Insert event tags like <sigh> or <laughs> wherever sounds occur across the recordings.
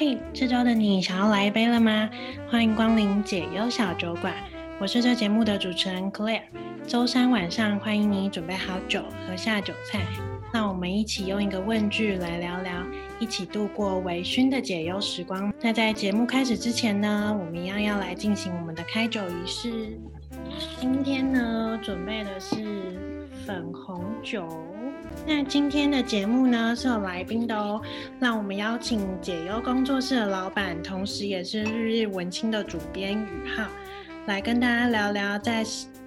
嘿，这周的你想要来一杯了吗？欢迎光临解忧小酒馆，我是这节目的主持人 Claire。周三晚上，欢迎你准备好酒和下酒菜，让我们一起用一个问句来聊聊，一起度过微醺的解忧时光。那在节目开始之前呢，我们一样要来进行我们的开酒仪式。今天呢，准备的是粉红酒。那今天的节目呢，是有来宾的哦，让我们邀请解忧工作室的老板，同时也是日日文青的主编宇浩，来跟大家聊聊在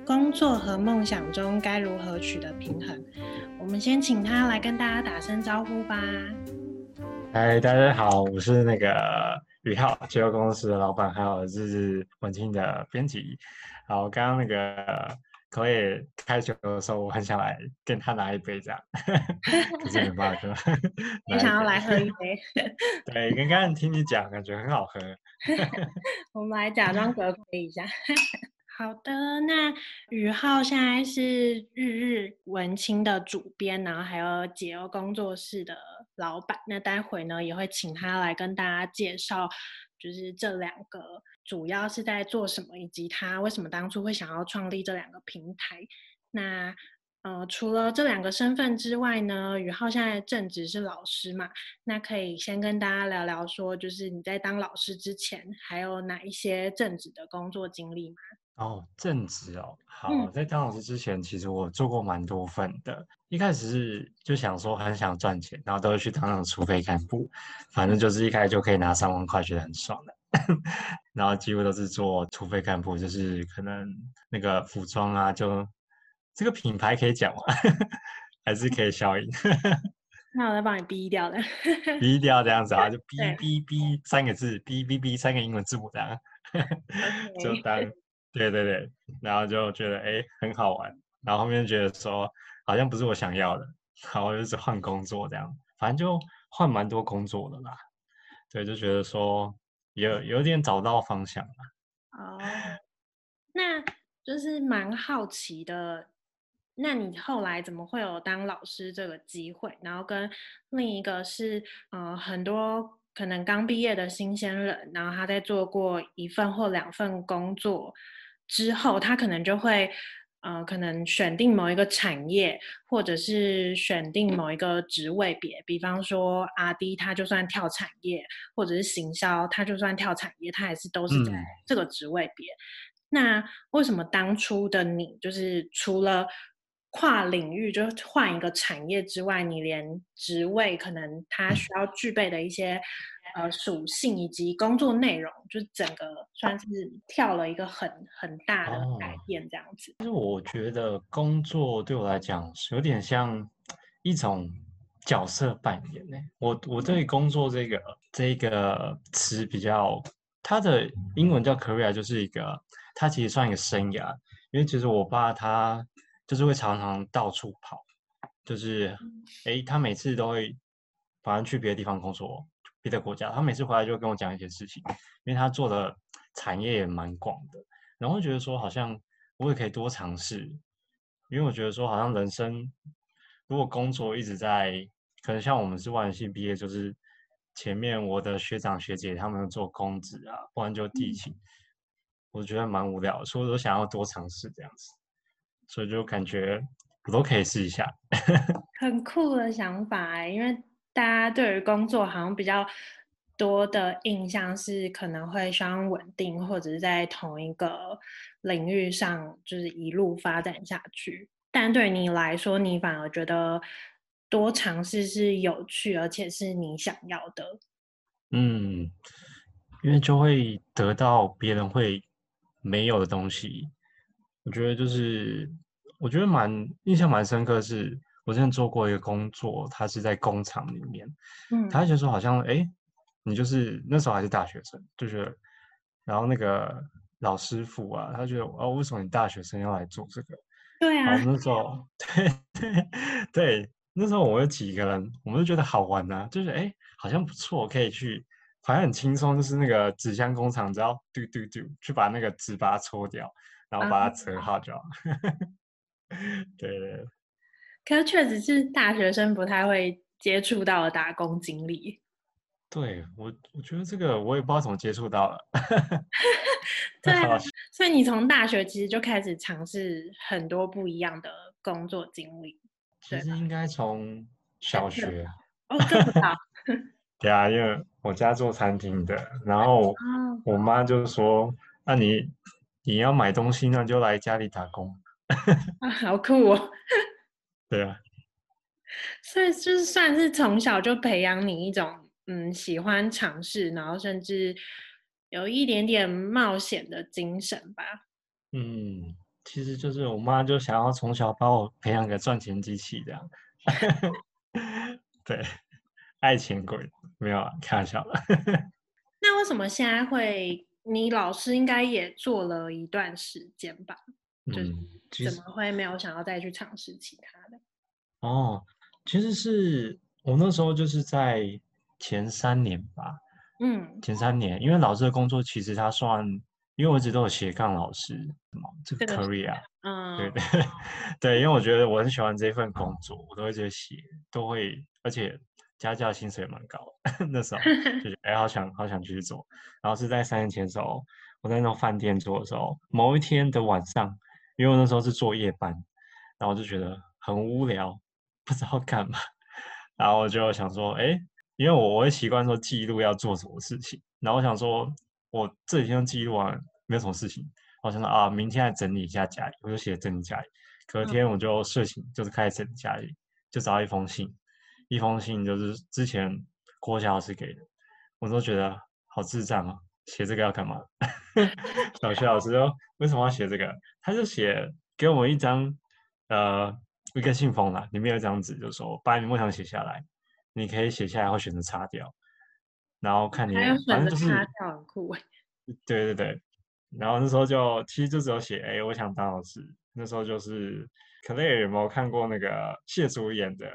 工作和梦想中该如何取得平衡。我们先请他来跟大家打声招呼吧。嗨，大家好，我是那个宇浩，解忧工作室的老板，还有日日文青的编辑。好，刚刚那个。可以开酒的时候，我很想来跟他拿一杯这样，<laughs> 可是没办法喝。你想要来喝一杯？<laughs> 对，刚刚听你讲，感觉很好喝。<laughs> 我们来假装隔杯一下。好的，那宇浩现在是日日文青的主编，然后还有解忧工作室的老板。那待会呢，也会请他来跟大家介绍。就是这两个主要是在做什么，以及他为什么当初会想要创立这两个平台。那呃，除了这两个身份之外呢，宇浩现在正职是老师嘛？那可以先跟大家聊聊说，就是你在当老师之前，还有哪一些正职的工作经历吗？哦，正职哦，好，在当老师之前，其实我做过蛮多份的。嗯、一开始是就想说很想赚钱，然后都会去当那种储备干部，反正就是一开始就可以拿三万块，觉得很爽的。<laughs> 然后几乎都是做储备干部，就是可能那个服装啊，就这个品牌可以讲吗？<laughs> 还是可以消音？<laughs> 那我再帮你逼掉的，逼掉这样子啊，就逼逼逼三个字，逼逼逼三个英文字母这样，就当。对对对，然后就觉得哎很好玩，然后后面觉得说好像不是我想要的，然后就是换工作这样，反正就换蛮多工作的啦。对，就觉得说有有点找到方向了。哦，那就是蛮好奇的，那你后来怎么会有当老师这个机会？然后跟另一个是呃很多可能刚毕业的新鲜人，然后他在做过一份或两份工作。之后，他可能就会，呃，可能选定某一个产业，或者是选定某一个职位别。比方说阿 D，，他就算跳产业，或者是行销，他就算跳产业，他还是都是在这个职位别。嗯。那为什么当初的你，就是除了跨领域就换一个产业之外，你连职位可能它需要具备的一些。呃，属性以及工作内容，就是整个算是跳了一个很很大的改变，这样子。其实我觉得工作对我来讲是有点像一种角色扮演呢。我我对工作这个这个词比较，它的英文叫 career，就是一个它其实算一个生涯。因为其实我爸他就是会常常到处跑，就是诶，他每次都会反正去别的地方工作。别的国家，他每次回来就跟我讲一些事情，因为他做的产业也蛮广的，然后觉得说好像我也可以多尝试，因为我觉得说好像人生如果工作一直在，可能像我们是外文系毕业，就是前面我的学长学姐他们做公职啊，不然就地勤，我觉得蛮无聊，所以我都想要多尝试这样子，所以就感觉我都可以试一下，<laughs> 很酷的想法哎，因为。大家对于工作好像比较多的印象是可能会相当稳定，或者是在同一个领域上就是一路发展下去。但对你来说，你反而觉得多尝试是有趣，而且是你想要的。嗯，因为就会得到别人会没有的东西。我觉得就是，我觉得蛮印象蛮深刻的是。我之前做过一个工作，他是在工厂里面，嗯，他就说好像，哎，你就是那时候还是大学生，就是，然后那个老师傅啊，他觉得哦，为什么你大学生要来做这个？对啊，那时候，<laughs> 对对对，那时候我们有几个人，我们就觉得好玩呐、啊，就是哎，好像不错，可以去，反正很轻松，就是那个纸箱工厂，只要嘟嘟嘟去把那个纸把它搓掉，然后把它折好就好，嗯、<laughs> 对对。可是确实是大学生不太会接触到的打工经历。对我，我觉得这个我也不知道怎么接触到了。<laughs> 对，所以你从大学其实就开始尝试很多不一样的工作经历。其实应该从小学。<laughs> 对啊，因为我家做餐厅的，然后我妈就说：“那、啊、你你要买东西，那就来家里打工。” <laughs> 啊，好酷哦！<laughs> 对啊，所以就是算是从小就培养你一种。嗯，喜欢尝试，然后甚至有一点点冒险的精神吧。嗯，其实就是我妈就想要从小把我培养个赚钱机器这样。<laughs> 对，爱钱鬼没有啊，开玩笑了。那为什么现在会？你老师应该也做了一段时间吧？嗯，怎么会没有想要再去尝试其他的？哦，其实是我那时候就是在。前三年吧，嗯，前三年，因为老师的工作其实他算，因为我一直都有斜杠老师，这个 career，嗯，对 <laughs> 对对，因为我觉得我很喜欢这份工作，我都会直接写，都会，而且家教薪水也蛮高，<laughs> 那时候 <laughs> 就觉得哎，好想好想继续做。然后是在三年前的时候，我在那种饭店做的时候，某一天的晚上，因为我那时候是做夜班，然后我就觉得很无聊，不知道干嘛，然后我就想说，哎。因为我我会习惯说记录要做什么事情，然后我想说，我这几天记录完没有什么事情，我想说啊，明天来整理一下家里，我就写整理家里。隔天我就睡醒，就是开始整理家里，就找到一封信，一封信就是之前郭小老师给的，我都觉得好智障啊，写这个要干嘛？<laughs> <laughs> 小学老师说为什么要写这个？他就写给我们一张呃一个信封啦，里面有一张纸，就说把你的梦想写下来。你可以写下来，或选择擦掉，然后看你，反正就是擦掉很酷。对对对，然后那时候就其实就只有写，哎，我想当老师。那时候就是，Claire 有没有看过那个谢祖演的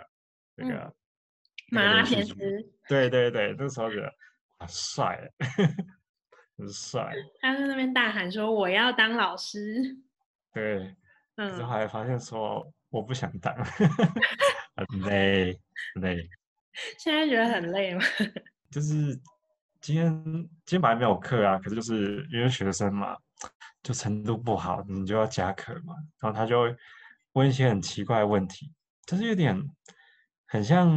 那个、麻辣鲜师？对对对，那时候觉得好帅，<laughs> 很帅。他在那边大喊说：“我要当老师。<laughs> ”对，嗯，之后还发现说我不想当，<laughs> 很累，很累。现在觉得很累吗？<laughs> 就是今天今天本来没有课啊，可是就是因为学生嘛，就程度不好，你就要加课嘛。然后他就会问一些很奇怪的问题，就是有点很像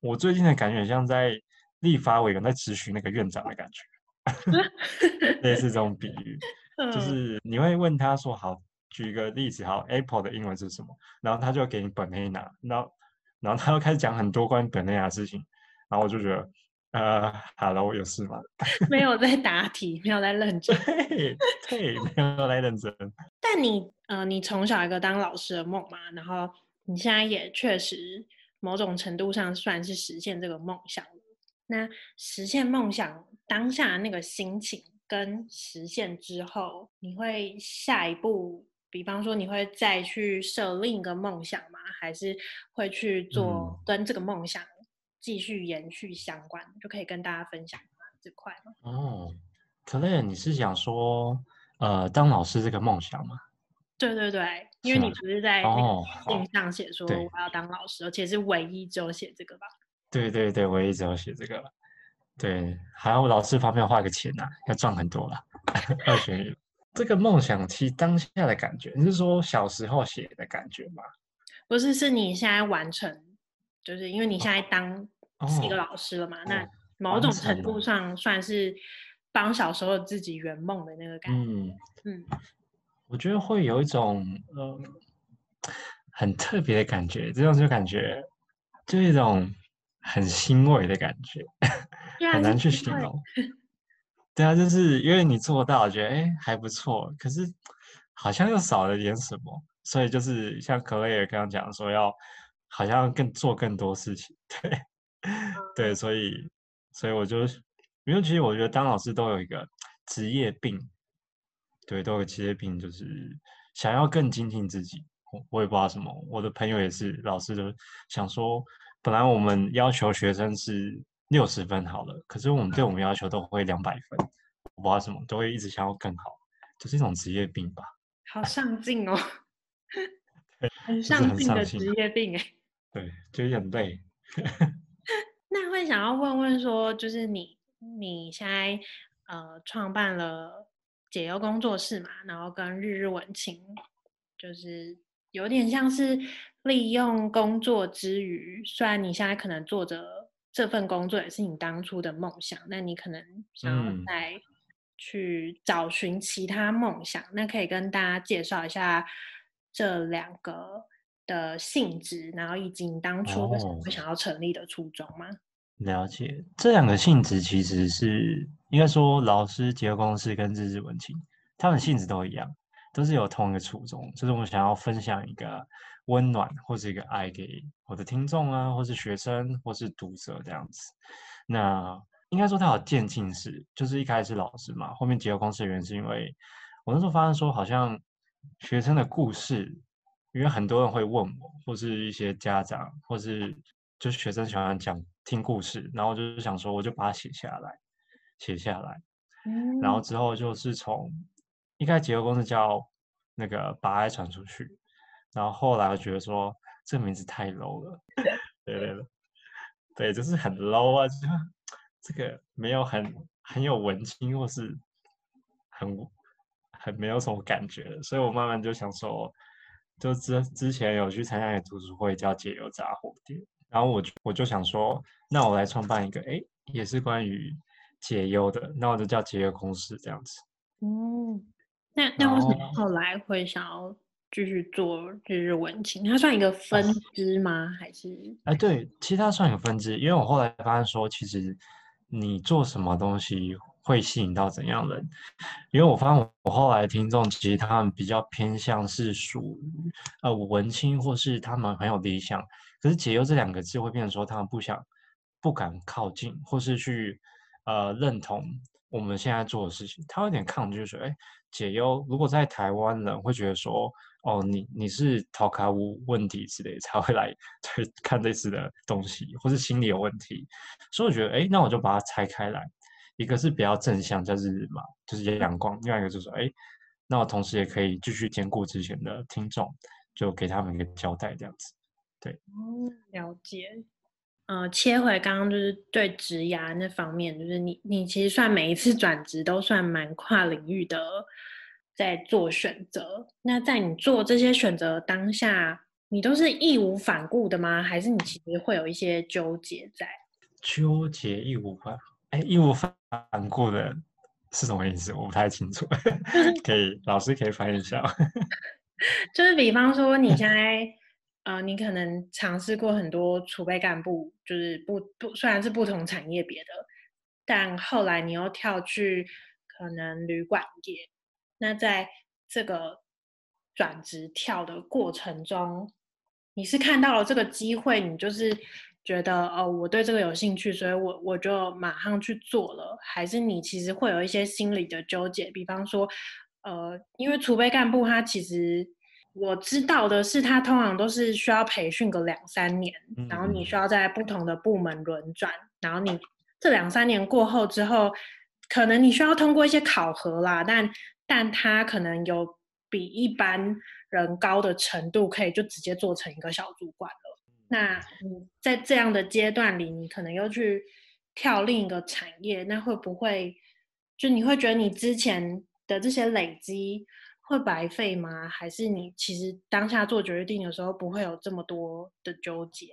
我最近的感觉，像在立法委员在咨询那个院长的感觉，<laughs> 类似这种比喻，<laughs> 就是你会问他说：“好，举一个例子，好，Apple 的英文是什么？”然后他就给你 banana，然后。然后他又开始讲很多关于本内拿的事情，然后我就觉得，呃，好了，我有事吗？<laughs> 没有在答题，没有在认真，对，对，没有在认真。但你，呃，你从小一个当老师的梦嘛，然后你现在也确实某种程度上算是实现这个梦想。那实现梦想当下那个心情，跟实现之后，你会下一步？比方说，你会再去设另一个梦想吗？还是会去做跟这个梦想继续延续相关，嗯、就可以跟大家分享这块吗？哦，Claire，你是想说，呃，当老师这个梦想吗？对对对，因为你不是在那个信上写说我要当老师，哦、而且是唯一只有写这个吧？对对对，我一直有写这个。对，还有老师旁边花个钱呐、啊，要赚很多了，二选一。这个梦想其实当下的感觉，你是说小时候写的感觉吗？不是，是你现在完成，就是因为你现在当是一个老师了嘛，哦、那某种程度上算是帮小时候自己圆梦的那个感觉。嗯嗯，我觉得会有一种呃很特别的感觉，这种就感觉就一种很欣慰的感觉，很难去形容。<laughs> 对啊，就是因为你做到，觉得哎还不错，可是好像又少了点什么，所以就是像 Claire 刚刚讲说要，好像更做更多事情，对，对，所以所以我就因为其实我觉得当老师都有一个职业病，对，都有职业病，就是想要更精进自己，我我也不知道什么，我的朋友也是老师，都想说，本来我们要求学生是。六十分好了，可是我们对我们要求都会两百分，我不知道什么，都会一直想要更好，就是一种职业病吧。好上进哦，<laughs> 很上进的职业病哎。对，就有点累。<laughs> 那会想要问问说，就是你你现在呃创办了解忧工作室嘛，然后跟日日文情，就是有点像是利用工作之余，虽然你现在可能做着这份工作也是你当初的梦想，那你可能想要再去找寻其他梦想，嗯、那可以跟大家介绍一下这两个的性质，然后以及你当初为什么会想要成立的初衷吗？哦、了解，这两个性质其实是应该说，老师解忧公司跟日志文情，他们性质都一样，都是有同一个初衷，就是我们想要分享一个温暖或者一个爱给我的听众啊，或是学生，或是读者这样子。那应该说它有渐进式，就是一开始是老师嘛，后面结合公司的原因是因为我那时候发现说，好像学生的故事。因为很多人会问我，或是一些家长，或是就是学生喜欢讲听故事，然后就是想说，我就把它写下来，写下来，嗯、然后之后就是从一开始解忧公司叫那个把爱传出去，然后后来我觉得说这名字太 low 了，<laughs> 对对对，对，就是很 low 啊，就这个没有很很有文青，或是很很没有什么感觉，所以我慢慢就想说。就之之前有去参加一个读书会，叫解忧杂货店，然后我就我就想说，那我来创办一个，哎，也是关于解忧的，那我就叫解忧公司这样子。嗯，那那为什么后来会想要继续做日日文青？它算一个分支吗？啊、还是？哎，对，其实它算一个分支，因为我后来发现说，其实你做什么东西。会吸引到怎样的人？因为我发现我后来的听众其实他们比较偏向是属于呃文青，或是他们很有理想。可是解忧这两个字会变成说他们不想、不敢靠近，或是去呃认同我们现在做的事情。他有点抗拒，说，哎，解忧如果在台湾人会觉得说，哦，你你是头壳有问题之类才会来看类似的东西，或是心理有问题。所以我觉得，哎，那我就把它拆开来。一个是比较正向，叫日嘛，就是阳光；另外一个就是说，哎，那我同时也可以继续兼顾之前的听众，就给他们一个交代，这样子。对，嗯，了解。呃，切回刚刚就是对职涯那方面，就是你你其实算每一次转职都算蛮跨领域的，在做选择。那在你做这些选择当下，你都是义无反顾的吗？还是你其实会有一些纠结在？纠结义无反。哎，义无反顾的是什么意思？我不太清楚，可以老师可以翻译一下。<laughs> 就是比方说，你现在呃，你可能尝试过很多储备干部，就是不不，虽然是不同产业别的，但后来你又跳去可能旅馆业。那在这个转职跳的过程中，你是看到了这个机会，你就是。觉得哦，我对这个有兴趣，所以我我就马上去做了。还是你其实会有一些心理的纠结，比方说，呃，因为储备干部他其实我知道的是，他通常都是需要培训个两三年，然后你需要在不同的部门轮转，然后你这两三年过后之后，可能你需要通过一些考核啦，但但他可能有比一般人高的程度，可以就直接做成一个小主管了。那你在这样的阶段里，你可能又去跳另一个产业，那会不会就你会觉得你之前的这些累积会白费吗？还是你其实当下做决定的时候不会有这么多的纠结？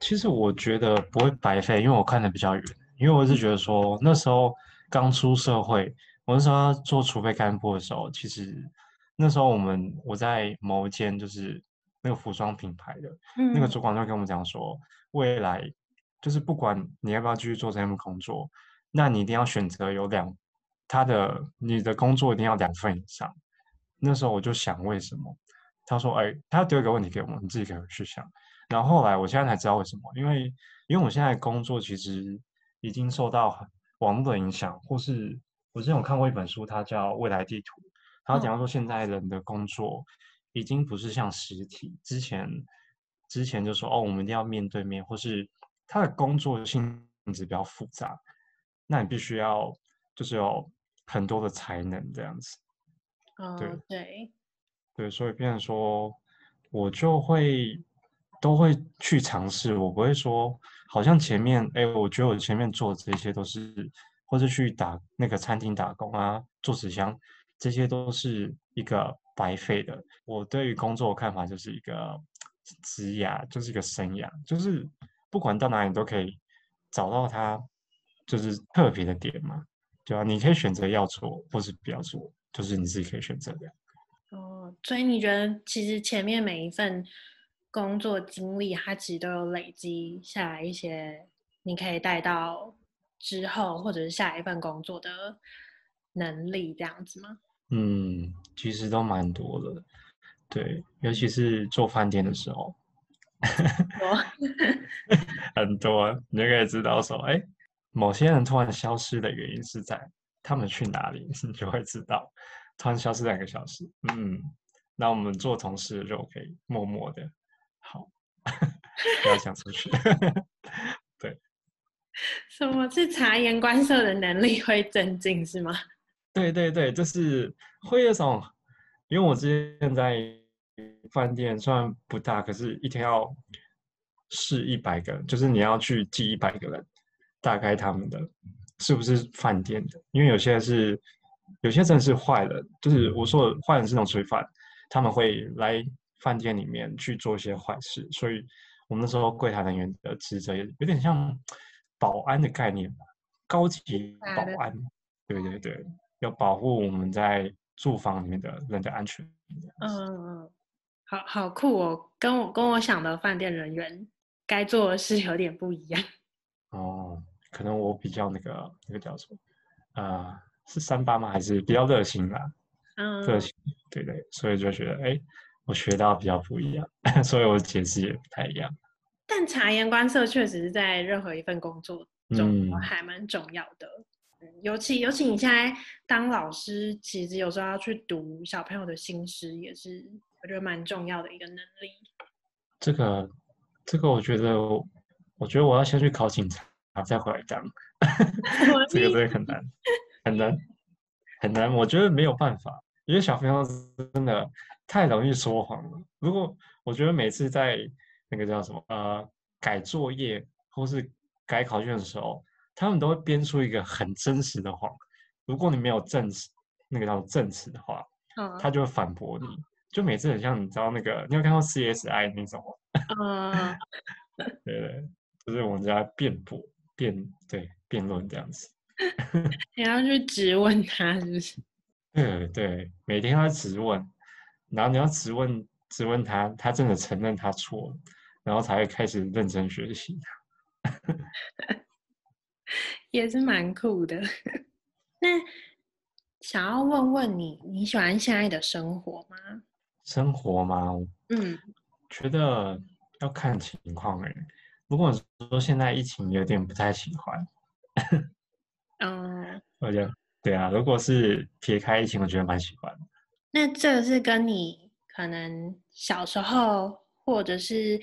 其实我觉得不会白费，因为我看得比较远。因为我是觉得说那时候刚出社会，我那时候要做储备干部的时候，其实那时候我们我在某一间就是。那个服装品牌的、嗯、那个主管就跟我们讲说，未来就是不管你要不要继续做这份工作，那你一定要选择有两，他的你的工作一定要两份以上。那时候我就想为什么？他说，哎，他丢一个问题给我们，你自己可以去想。然后后来我现在才知道为什么，因为因为我现在工作其实已经受到网络的影响，或是我之前有看过一本书，它叫《未来地图》，它讲到说现在人的工作。已经不是像实体之前，之前就说哦，我们一定要面对面，或是他的工作性质比较复杂，那你必须要就是有很多的才能这样子。嗯，对对，对，所以变成说，我就会都会去尝试。我不会说，好像前面，哎，我觉得我前面做的这些都是，或者去打那个餐厅打工啊，做纸箱，这些都是一个白费的。我对于工作的看法就是一个职涯，就是一个生涯，就是不管到哪里都可以找到它，就是特别的点嘛，对啊？你可以选择要做，或是不要做，就是你自己可以选择的。哦，所以你觉得其实前面每一份工作经历，它其实都有累积下来一些，你可以带到之后或者是下一份工作的能力，这样子吗？嗯，其实都蛮多的，对，尤其是做饭店的时候，多 <laughs> 很多，你就可以知道说，哎，某些人突然消失的原因是在他们去哪里，<laughs> 你就会知道。突然消失两个小时，嗯，那我们做同事就可以默默的，好，<laughs> 不要想出去，<laughs> 对。什么是察言观色的能力会增进是吗？对对对，就是会有种，因为我之前在饭店，虽然不大，可是一天要试一百个人，就是你要去记一百个人，大概他们的是不是饭店的，因为有些是。有些真的是坏人，就是我说的坏人是那种罪犯，他们会来饭店里面去做一些坏事，所以我们那时候柜台人员的职责也有点像保安的概念吧，高级保安，对对对，要保护我们在住房里面的人的安全。嗯嗯，好好酷哦，跟我跟我想的饭店人员该做的事有点不一样。<laughs> 哦，可能我比较那个那个叫什么啊？呃是三八吗？还是比较热心啦？嗯，热心，对对，所以就觉得，哎，我学到比较不一样，<laughs> 所以我解释也不太一样。但察言观色确实是在任何一份工作中还蛮重要的，嗯、尤其尤其你现在当老师，其实有时候要去读小朋友的心思，也是我觉得蛮重要的一个能力。这个，这个，我觉得，我觉得我要先去考警察，再回来当，这个真的很难。很难，很难，我觉得没有办法，因为小朋友真的太容易说谎了。如果我觉得每次在那个叫什么呃改作业或是改考卷的时候，他们都会编出一个很真实的谎。如果你没有证词，那个叫证词的话，他就会反驳你。就每次很像你知道那个，你有看过 CSI 那种吗？<laughs> 对对，就是我们家辩驳、辩对辩论这样子。<laughs> 你要去质问他，是不是？<laughs> 对对，每天要质问，然后你要质问质问他，他真的承认他错了，然后才会开始认真学习。<laughs> 也是蛮酷的。那想要问问你，你喜欢现在的生活吗？生活吗？嗯，觉得要看情况哎。如果说现在疫情有点不太喜欢。嗯，我觉得对啊，如果是撇开疫情，我觉得蛮喜欢的。那这个是跟你可能小时候，或者是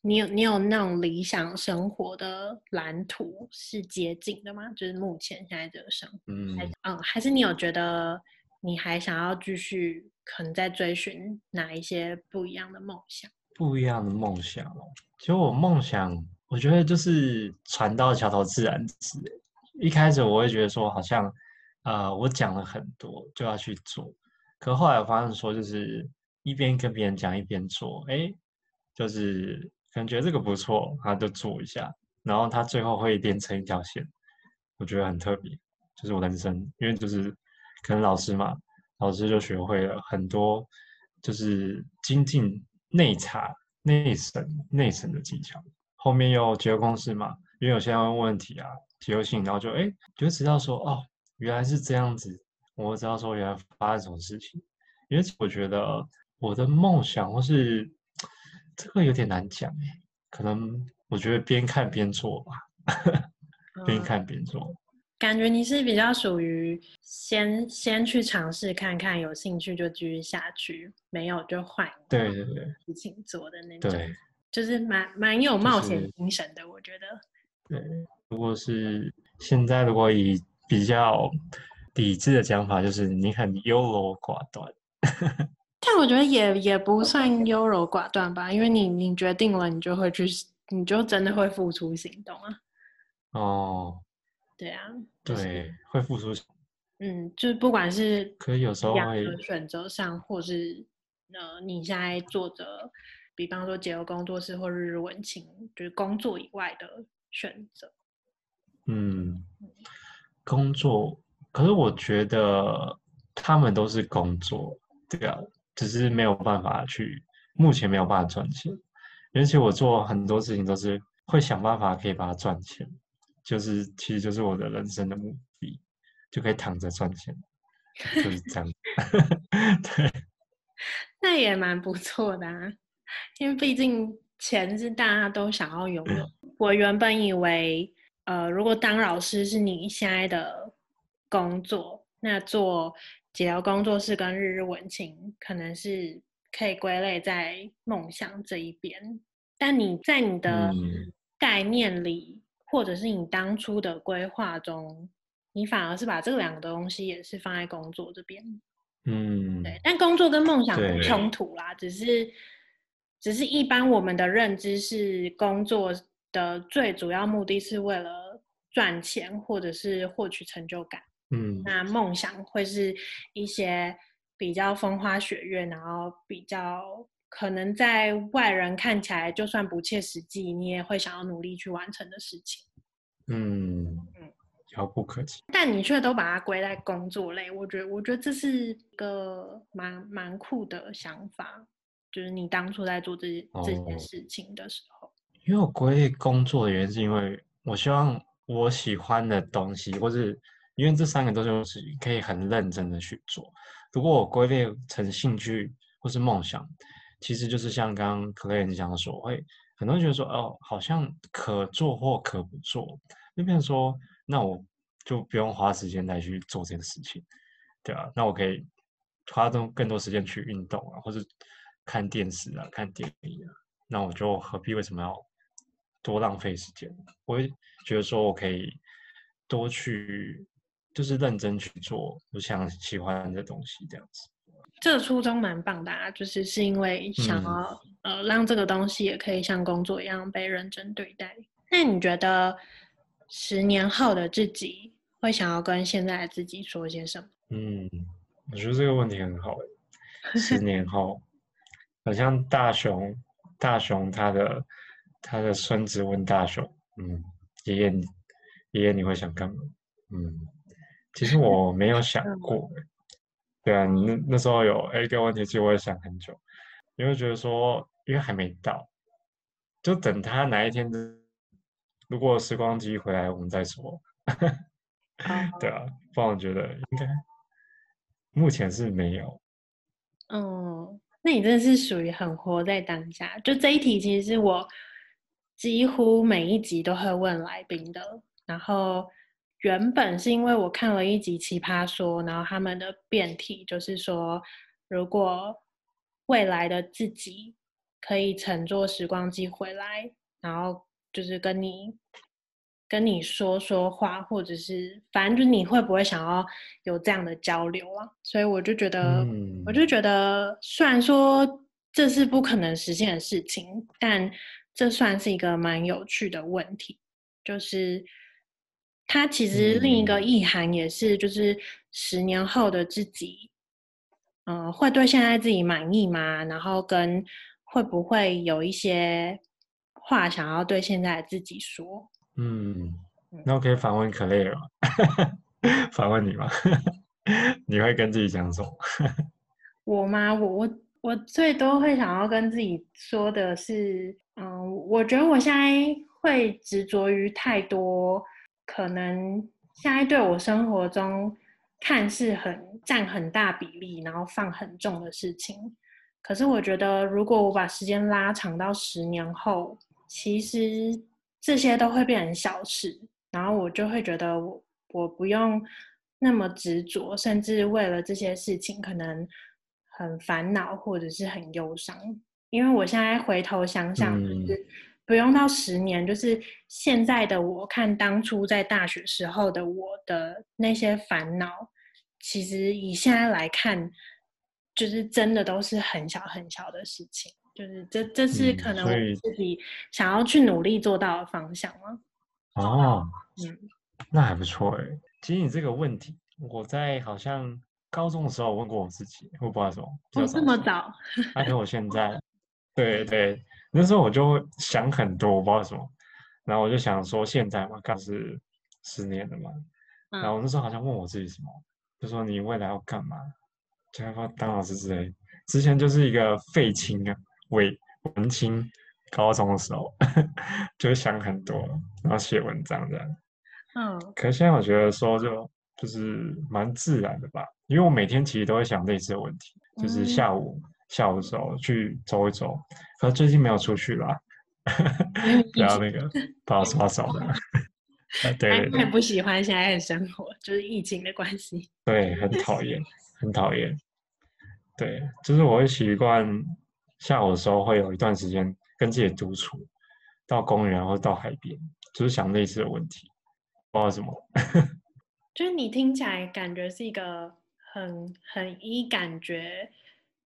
你有你有那种理想生活的蓝图是接近的吗？就是目前现在这个生活，嗯，嗯，还是你有觉得你还想要继续可能在追寻哪一些不一样的梦想？不一样的梦想哦，其实我梦想，我觉得就是船到桥头自然直。一开始我会觉得说，好像，呃，我讲了很多就要去做，可后来我发现说，就是一边跟别人讲一边做，哎，就是感觉这个不错，他就做一下，然后他最后会连成一条线，我觉得很特别，就是我人生，因为就是可能老师嘛，老师就学会了很多，就是精进内察、内审、内审的技巧，后面又结构公式嘛，因为有些人问问题啊。结构性，然后就哎，就知道说哦，原来是这样子。我知道说原来发生什么事情，因为我觉得我的梦想或是这个有点难讲哎，可能我觉得边看边做吧，<laughs> 边看边做。嗯，感觉你是比较属于先先去尝试看看，有兴趣就继续下去，没有就换。对对对，事情做的那种，对，就是蛮蛮有冒险精神的，就是，我觉得。对。如果是现在，如果以比较理智的讲法，就是你很优柔寡断。<laughs> 但我觉得也也不 <laughs> 算优柔寡断吧，因为你你决定了，你就会去，你就真的会付出行动啊。哦，对啊，就是、对，会付出。嗯，就是不管是可以有时候会选择上，或是呃，你现在做的，比方说解忧工作室或日日文情，就是工作以外的选择。嗯，工作，可是我觉得他们都是工作，对啊，只是没有办法去，目前没有办法赚钱。而且我做很多事情都是会想办法可以把它赚钱，就是其实就是我的人生的目的。就可以躺着赚钱，就是这样。<laughs> 对，那也蛮不错的啊，因为毕竟钱是大家都想要拥有。我原本以为，呃，如果当老师是你现在的工作，那做解忧工作室跟日日文情可能是可以归类在梦想这一边。但你在你的概念里，嗯、或者是你当初的规划中。你反而是把这两个东西也是放在工作这边，嗯，对。但工作跟梦想不冲突啦，只是只是一般我们的认知是工作的最主要目的是为了赚钱或者是获取成就感，嗯。那梦想会是一些比较风花雪月，然后比较可能在外人看起来就算不切实际，你也会想要努力去完成的事情，嗯嗯。遥不可及，但你却都把它归在工作类，我觉得，我觉得这是一个蛮蛮酷的想法，就是你当初在做这件、哦、这件事情的时候，因为我归类工作的原因是因为我希望我喜欢的东西，或是因为这三个都是可以很认真的去做。如果我归类成兴趣或是梦想，其实就是像刚刚 Claire 你讲的说，会很多人觉得说，哦，好像可做或可不做，就变成说。那我就不用花时间再去做这件事情，对啊，那我可以花更更多时间去运动啊，或者看电视啊、看电影啊。那我就何必为什么要多浪费时间？我会觉得说我可以多去，就是认真去做我想喜欢的东西，这样子。这个初衷蛮棒的啊，就是是因为想要、嗯、呃让这个东西也可以像工作一样被认真对待。那你觉得？十年后的自己会想要跟现在的自己说些什么？嗯，我觉得这个问题很好。<laughs> 十年后，好像大雄，大雄他的他的孙子问大雄：“嗯，爷爷，爷爷你会想干嘛？”嗯，其实我没有想过。对啊，你那那时候有哎一个问题，其实我也想很久，因为觉得说，因为还没到，就等他哪一天如果时光机回来，我们再说。<laughs> 对啊，不然我觉得应该目前是没有。嗯，那你真的是属于很活在当下。就这一题，其实是我几乎每一集都会问来宾的。然后原本是因为我看了一集《奇葩说》，然后他们的辩题就是说，如果未来的自己可以乘坐时光机回来，然后。就是跟你跟你说说话，或者是反正就是你会不会想要有这样的交流啊？所以我就觉得，嗯、我就觉得，虽然说这是不可能实现的事情，但这算是一个蛮有趣的问题。就是它其实另一个意涵也是，就是十年后的自己，嗯、呃，会对现在自己满意吗？然后跟会不会有一些。话想要对现在的自己说，嗯，那我可以反问 Claire 吗？<laughs> 反问你吗？<laughs> 你会跟自己讲什么？<laughs> 我吗？我我我最多会想要跟自己说的是，嗯，我觉得我现在会执着于太多，可能现在对我生活中看似很占很大比例，然后放很重的事情，可是我觉得如果我把时间拉长到十年后。其实这些都会变成小事，然后我就会觉得我我不用那么执着，甚至为了这些事情可能很烦恼或者是很忧伤。因为我现在回头想想，就是不用到十年，就是现在的我看当初在大学时候的我的那些烦恼，其实以现在来看，就是真的都是很小很小的事情，就是这这是可能我自己想要去努力做到的方向吗？哦，嗯，那还不错哎。其实你这个问题，我在好像高中的时候问过我自己，我不知道什么，哦，这么早？而且我现在，<laughs> 对对，那时候我就想很多，我不知道什么，然后我就想说，现在嘛，刚是十年了嘛，然后我那时候好像问我自己什么，就说你未来要干嘛？就要当老师之类，之前就是一个废青啊，伪文青，高中的时候 <laughs> 就想很多，然后写文章这样。嗯，可是现在我觉得说就就是蛮自然的吧，因为我每天其实都会想类似的问题，就是下午、嗯、下午的时候去走一走，可是最近没有出去啦，<laughs> 不要那个不要刷手的。<laughs> 对很不喜欢现在的生活，就是疫情的关系。对，很讨厌。<laughs> 很讨厌，对，就是我会习惯下午的时候会有一段时间跟自己独处，到公园或到海边，就是想类似的问题，不知道什么。就是你听起来感觉是一个很很依感觉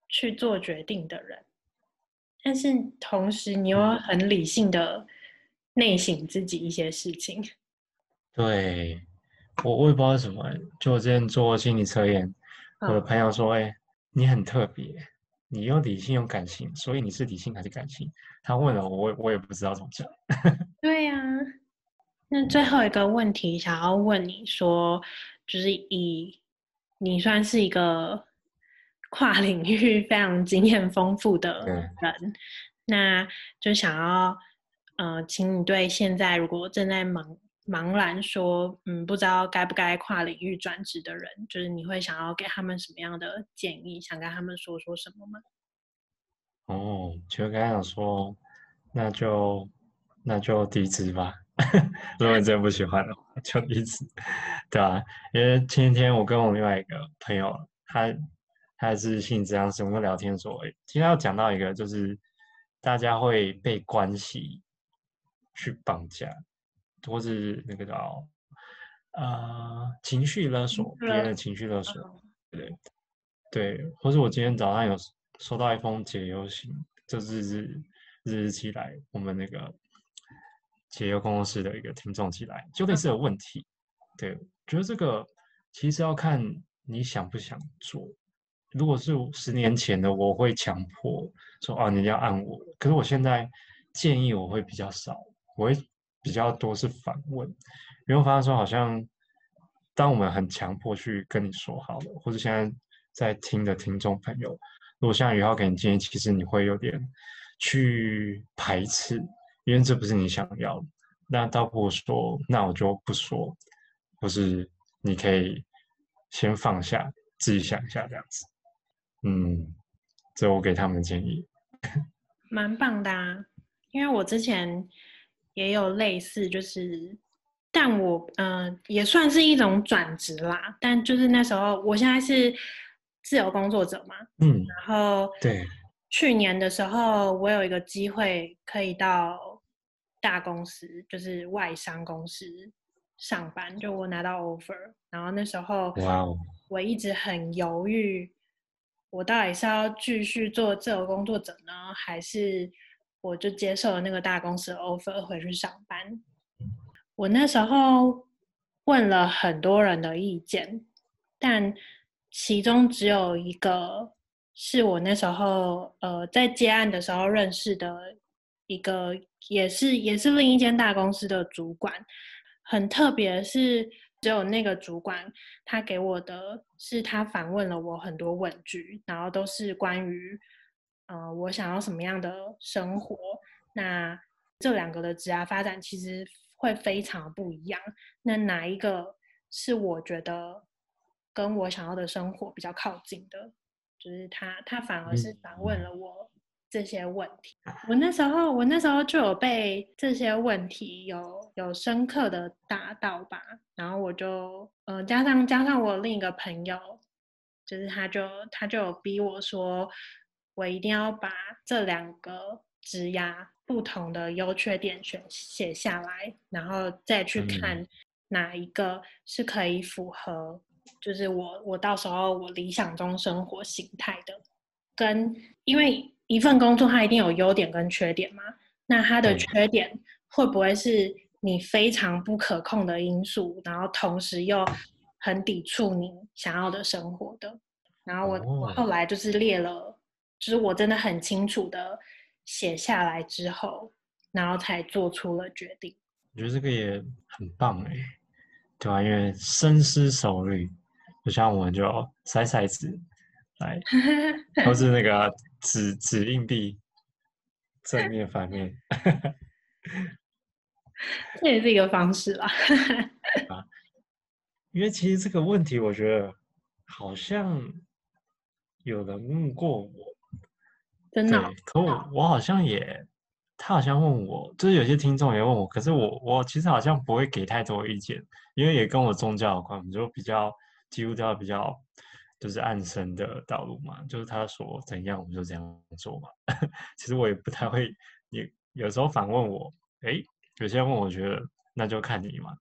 去做决定的人，但是同时你又很理性的内省自己一些事情。对，我我也不知道什么，就我之前做心理测验。我的朋友说：“哎、欸，你很特别，你又理性又感性，所以你是理性还是感性？”他问了我，我也不知道怎么讲。<laughs> 对呀、啊，那最后一个问题想要问你说，就是以你算是一个跨领域非常经验丰富的人，那就想要呃，请你对现在如果正在忙。茫然说：“嗯，不知道该不该跨领域转职的人，就是你会想要给他们什么样的建议？想跟他们说说什么吗？”哦，就刚刚说，那就那就离职吧。<laughs> 如果你真不喜欢的话，就离职，<laughs> 对吧？因为前几天我跟我另外一个朋友，他他是心理咨商师，我们聊天说，今天要讲到一个，就是大家会被关系去绑架。或是那个叫呃情绪勒索，别人的情绪勒索，对对，或是我今天早上有收到一封解忧信，就是日日日寄来我们那个解忧工作室的一个听众寄来，就类似的问题，对，觉得这个其实要看你想不想做。如果是十年前的，我会强迫说啊，你要按我，可是我现在建议我会比较少，我会。比较多是反问，因为我发现说，好像当我们很强迫去跟你说好了，或者现在在听的听众朋友，如果像于浩给你建议，其实你会有点去排斥，因为这不是你想要的。那倒不如说，那我就不说，或是你可以先放下，自己想一下这样子。嗯，这我给他们的建议。<laughs> 蛮棒的啊，因为我之前。也有类似，就是，但我嗯、呃，也算是一种转职啦。但就是那时候，我现在是自由工作者嘛，嗯，然后对，去年的时候，我有一个机会可以到大公司，就是外商公司上班，就我拿到 offer，然后那时候，哇哦，我一直很犹豫，我到底是要继续做自由工作者呢，还是？我就接受了那个大公司 offer 回去上班。我那时候问了很多人的意见，但其中只有一个是我那时候呃在接案的时候认识的一个，也是也是另一间大公司的主管。很特别是，只有那个主管他给我的是他反问了我很多问句，然后都是关于。呃，我想要什么样的生活？那这两个的职涯发展其实会非常不一样。那哪一个是我觉得跟我想要的生活比较靠近的？就是他，他反而是反问了我这些问题。我那时候，我那时候就有被这些问题有有深刻的打到吧。然后我就，呃，加上加上我另一个朋友，就是他就他就有逼我说。我一定要把这两个职涯不同的优缺点选写下来，然后再去看哪一个是可以符合就是我我到时候我理想中生活形态的，跟因为一份工作它一定有优点跟缺点嘛，那它的缺点会不会是你非常不可控的因素，然后同时又很抵触你想要的生活的？然后我我后来就是列了，就是我真的很清楚的写下来之后，然后才做出了决定。我觉得这个也很棒哎，对啊，因为深思熟虑，就像我们就筛筛子来，<laughs> 都是那个纸纸硬币，正面反面，<laughs> 这也是一个方式啦。<laughs> 啊，因为其实这个问题，我觉得好像。有人问过我，真的、哦，可我我好像也，他好像问我，就是有些听众也问我，可是我我其实好像不会给太多意见，因为也跟我宗教有关，就比较基督教比较就是暗生的道路嘛，就是他说怎样我们就这样做嘛。<laughs> 其实我也不太会，也有时候反问我，哎，有些人问我觉得那就看你嘛，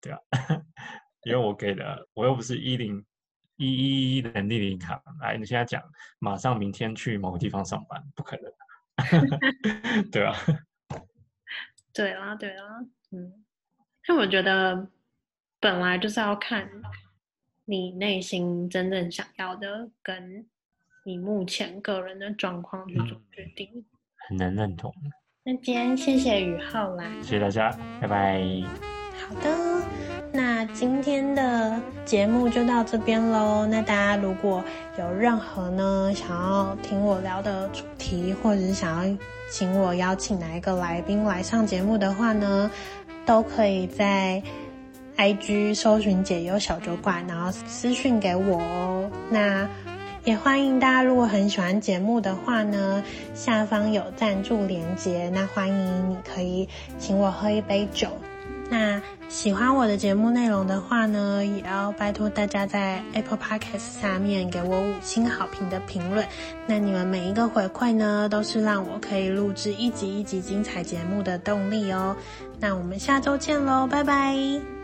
对啊，<laughs> 因为我给的我又不是一零。一一一人力银行，来，你现在讲，马上明天去某个地方上班，不可能，<laughs> 对吧？对啦，对啦，嗯，但我觉得本来就是要看你内心真正想要的，跟你目前个人的状况去做决定，嗯，很能认同。那今天谢谢宇浩啦，谢谢大家，拜拜。好的。那今天的节目就到这边喽。那大家如果有任何呢想要听我聊的主题，或者是想要请我邀请哪一个来宾来上节目的话呢，都可以在 IG 搜寻解忧小酒馆，然后私讯给我哦。那也欢迎大家，如果很喜欢节目的话呢，下方有赞助连接，那欢迎你可以请我喝一杯酒。那喜欢我的节目内容的话呢，也要拜托大家在 Apple Podcast 下面给我五星好评的评论。那你们每一个回馈呢，都是让我可以录制一集一集精彩节目的动力哦。那我们下周见喽，拜拜。